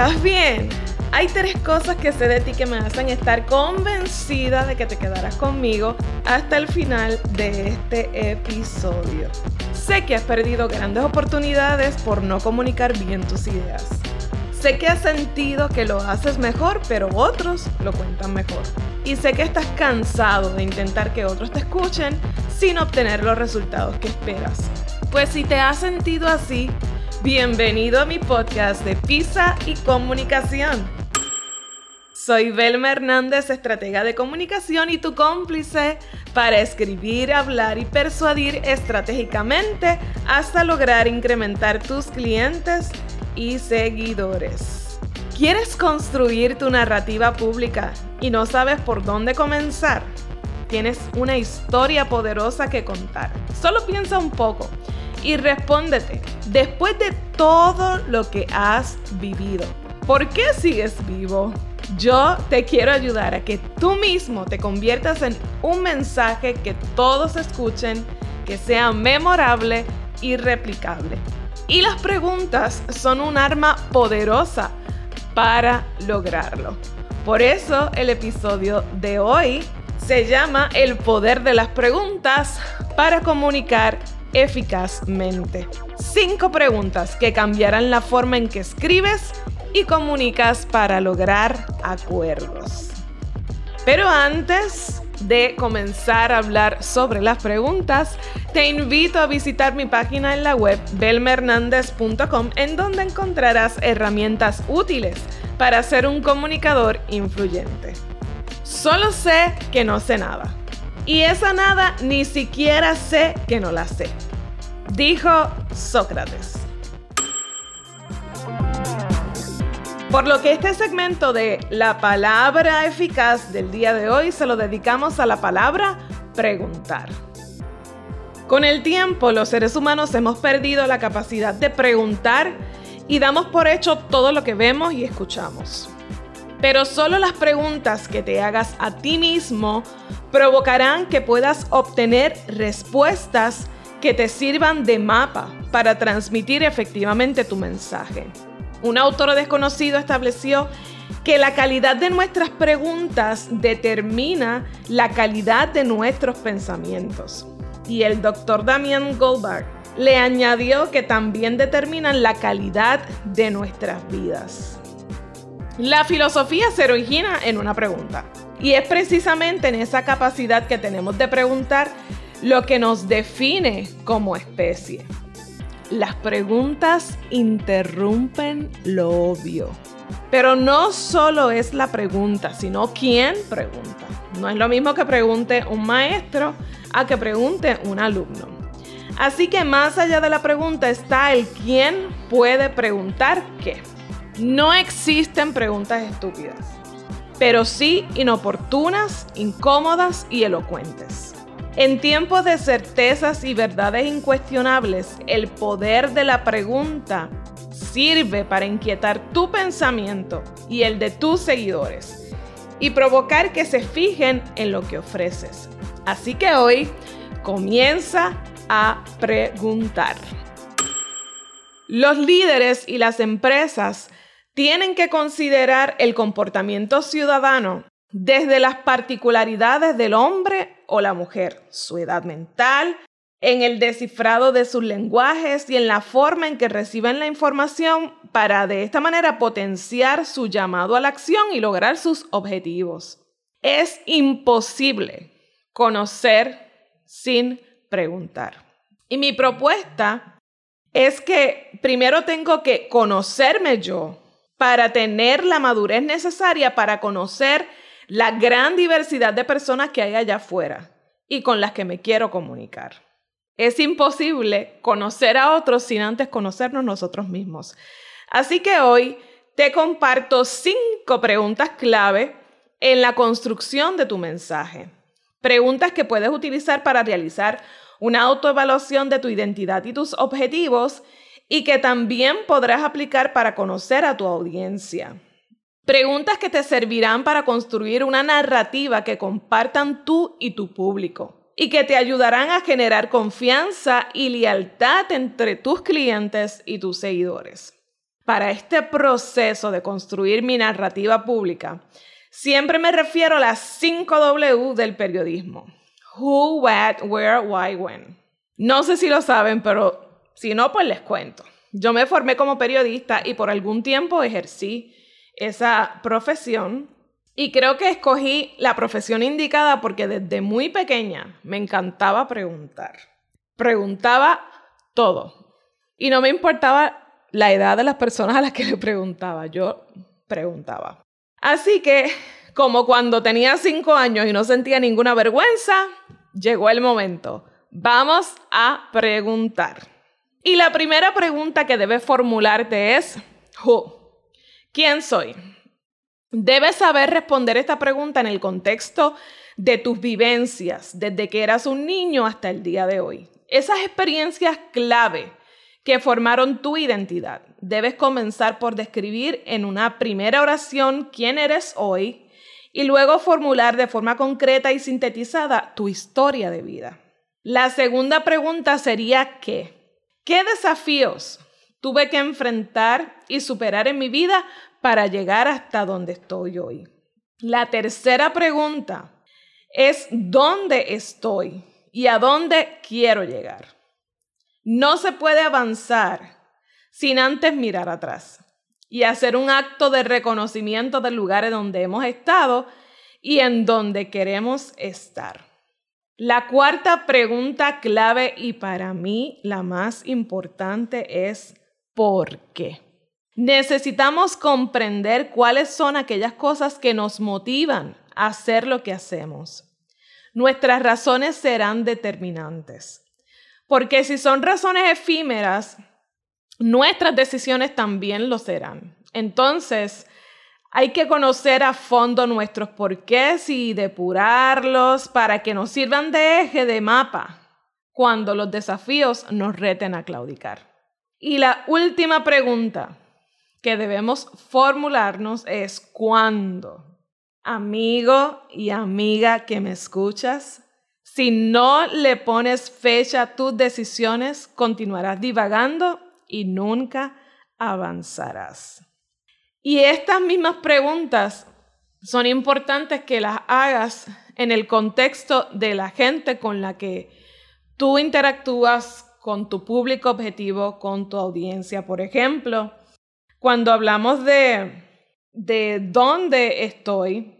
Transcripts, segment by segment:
¿Estás bien? Hay tres cosas que sé de ti que me hacen estar convencida de que te quedarás conmigo hasta el final de este episodio. Sé que has perdido grandes oportunidades por no comunicar bien tus ideas. Sé que has sentido que lo haces mejor, pero otros lo cuentan mejor. Y sé que estás cansado de intentar que otros te escuchen sin obtener los resultados que esperas. Pues si te has sentido así, bienvenido a mi podcast de Pisa y Comunicación. Soy Belma Hernández, estratega de comunicación y tu cómplice para escribir, hablar y persuadir estratégicamente hasta lograr incrementar tus clientes y seguidores. ¿Quieres construir tu narrativa pública y no sabes por dónde comenzar? Tienes una historia poderosa que contar. Solo piensa un poco y respóndete, después de todo lo que has vivido, ¿por qué sigues vivo? Yo te quiero ayudar a que tú mismo te conviertas en un mensaje que todos escuchen, que sea memorable y replicable. Y las preguntas son un arma poderosa para lograrlo. Por eso el episodio de hoy se llama El poder de las preguntas para comunicar eficazmente. Cinco preguntas que cambiarán la forma en que escribes y comunicas para lograr acuerdos. Pero antes de comenzar a hablar sobre las preguntas, te invito a visitar mi página en la web belmernandez.com en donde encontrarás herramientas útiles para ser un comunicador influyente. Solo sé que no sé nada. Y esa nada ni siquiera sé que no la sé. Dijo Sócrates. Por lo que este segmento de la palabra eficaz del día de hoy se lo dedicamos a la palabra preguntar. Con el tiempo los seres humanos hemos perdido la capacidad de preguntar y damos por hecho todo lo que vemos y escuchamos. Pero solo las preguntas que te hagas a ti mismo provocarán que puedas obtener respuestas que te sirvan de mapa para transmitir efectivamente tu mensaje. Un autor desconocido estableció que la calidad de nuestras preguntas determina la calidad de nuestros pensamientos. Y el doctor Damian Goldberg le añadió que también determinan la calidad de nuestras vidas. La filosofía se origina en una pregunta. Y es precisamente en esa capacidad que tenemos de preguntar lo que nos define como especie. Las preguntas interrumpen lo obvio. Pero no solo es la pregunta, sino quién pregunta. No es lo mismo que pregunte un maestro a que pregunte un alumno. Así que más allá de la pregunta está el quién puede preguntar qué. No existen preguntas estúpidas, pero sí inoportunas, incómodas y elocuentes. En tiempos de certezas y verdades incuestionables, el poder de la pregunta sirve para inquietar tu pensamiento y el de tus seguidores y provocar que se fijen en lo que ofreces. Así que hoy comienza a preguntar. Los líderes y las empresas tienen que considerar el comportamiento ciudadano desde las particularidades del hombre o la mujer, su edad mental, en el descifrado de sus lenguajes y en la forma en que reciben la información para de esta manera potenciar su llamado a la acción y lograr sus objetivos. Es imposible conocer sin preguntar. Y mi propuesta es que primero tengo que conocerme yo para tener la madurez necesaria para conocer la gran diversidad de personas que hay allá afuera y con las que me quiero comunicar. Es imposible conocer a otros sin antes conocernos nosotros mismos. Así que hoy te comparto cinco preguntas clave en la construcción de tu mensaje. Preguntas que puedes utilizar para realizar una autoevaluación de tu identidad y tus objetivos y que también podrás aplicar para conocer a tu audiencia. Preguntas que te servirán para construir una narrativa que compartan tú y tu público y que te ayudarán a generar confianza y lealtad entre tus clientes y tus seguidores. para este proceso de construir mi narrativa pública, siempre me refiero a las 5 W del periodismo. Who, what, where, why, when. No sé si lo saben, pero si no, pues les cuento. Yo me formé como periodista y por algún tiempo ejercí esa profesión y creo que escogí la profesión indicada porque desde muy pequeña me encantaba preguntar. Preguntaba todo. Y no me importaba la edad de las personas a las que le preguntaba, yo preguntaba. Así que, como cuando tenía cinco años y no sentía ninguna vergüenza, llegó el momento. Vamos a preguntar. Y la primera pregunta que debes formularte es, ¿Who? ¿Quién soy? Debes saber responder esta pregunta en el contexto de tus vivencias desde que eras un niño hasta el día de hoy. Esas experiencias clave que formaron tu identidad. Debes comenzar por describir en una primera oración quién eres hoy y luego formular de forma concreta y sintetizada tu historia de vida. La segunda pregunta sería ¿qué? ¿Qué desafíos tuve que enfrentar y superar en mi vida para llegar hasta donde estoy hoy? La tercera pregunta es ¿dónde estoy y a dónde quiero llegar? No se puede avanzar sin antes mirar atrás y hacer un acto de reconocimiento del lugar en donde hemos estado y en donde queremos estar. La cuarta pregunta clave y para mí la más importante es ¿por qué? Necesitamos comprender cuáles son aquellas cosas que nos motivan a hacer lo que hacemos. Nuestras razones serán determinantes. Porque si son razones efímeras, nuestras decisiones también lo serán. Entonces, hay que conocer a fondo nuestros porqués y depurarlos para que nos sirvan de eje de mapa cuando los desafíos nos reten a claudicar. Y la última pregunta que debemos formularnos es ¿cuándo? Amigo y amiga que me escuchas, si no le pones fecha a tus decisiones, continuarás divagando y nunca avanzarás. Y estas mismas preguntas son importantes que las hagas en el contexto de la gente con la que tú interactúas con tu público objetivo, con tu audiencia. Por ejemplo, cuando hablamos de, de dónde estoy,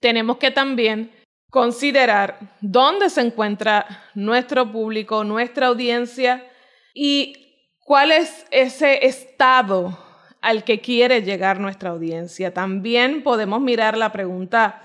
tenemos que también considerar dónde se encuentra nuestro público, nuestra audiencia y cuál es ese estado al que quiere llegar nuestra audiencia. También podemos mirar la pregunta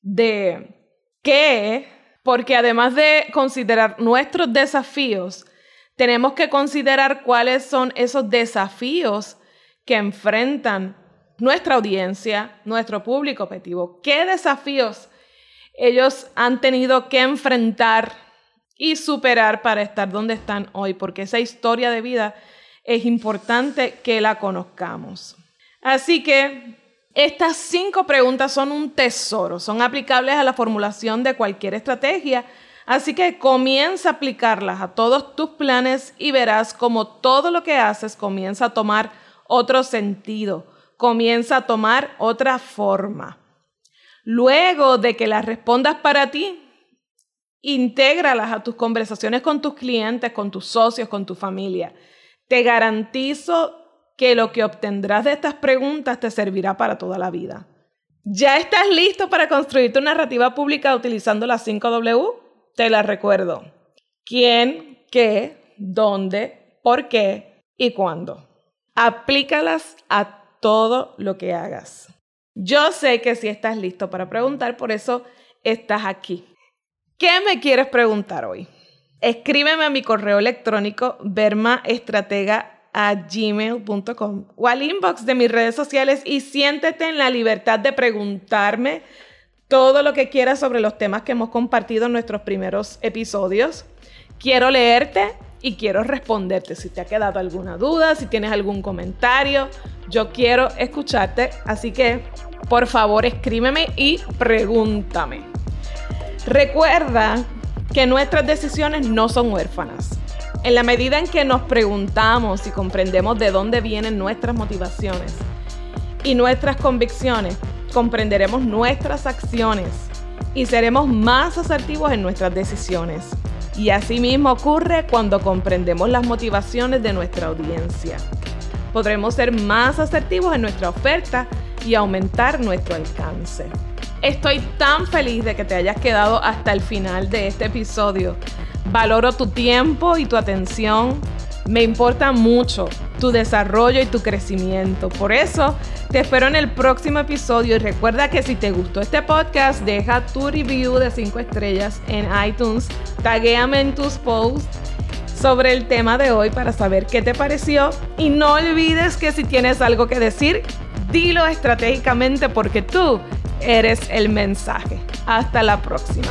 de qué, porque además de considerar nuestros desafíos, tenemos que considerar cuáles son esos desafíos que enfrentan nuestra audiencia, nuestro público objetivo. ¿Qué desafíos ellos han tenido que enfrentar y superar para estar donde están hoy, porque esa historia de vida es importante que la conozcamos. Así que estas cinco preguntas son un tesoro, son aplicables a la formulación de cualquier estrategia, así que comienza a aplicarlas a todos tus planes y verás como todo lo que haces comienza a tomar otro sentido, comienza a tomar otra forma. Luego de que las respondas para ti, intégralas a tus conversaciones con tus clientes, con tus socios, con tu familia. Te garantizo que lo que obtendrás de estas preguntas te servirá para toda la vida. ¿Ya estás listo para construir tu narrativa pública utilizando las 5W? Te las recuerdo. ¿Quién, qué, dónde, por qué y cuándo? Aplícalas a todo lo que hagas. Yo sé que si estás listo para preguntar, por eso estás aquí. ¿Qué me quieres preguntar hoy? Escríbeme a mi correo electrónico vermaestratega@gmail.com o al inbox de mis redes sociales y siéntete en la libertad de preguntarme todo lo que quieras sobre los temas que hemos compartido en nuestros primeros episodios. Quiero leerte y quiero responderte. Si te ha quedado alguna duda, si tienes algún comentario, yo quiero escucharte. Así que, por favor, escríbeme y pregúntame. Recuerda que nuestras decisiones no son huérfanas. En la medida en que nos preguntamos y comprendemos de dónde vienen nuestras motivaciones y nuestras convicciones, comprenderemos nuestras acciones y seremos más asertivos en nuestras decisiones. Y así mismo ocurre cuando comprendemos las motivaciones de nuestra audiencia. Podremos ser más asertivos en nuestra oferta y aumentar nuestro alcance. Estoy tan feliz de que te hayas quedado hasta el final de este episodio. Valoro tu tiempo y tu atención. Me importa mucho tu desarrollo y tu crecimiento. Por eso te espero en el próximo episodio y recuerda que si te gustó este podcast, deja tu review de 5 estrellas en iTunes, taguéame en tus posts sobre el tema de hoy para saber qué te pareció y no olvides que si tienes algo que decir, dilo estratégicamente porque tú eres el mensaje. Hasta la próxima.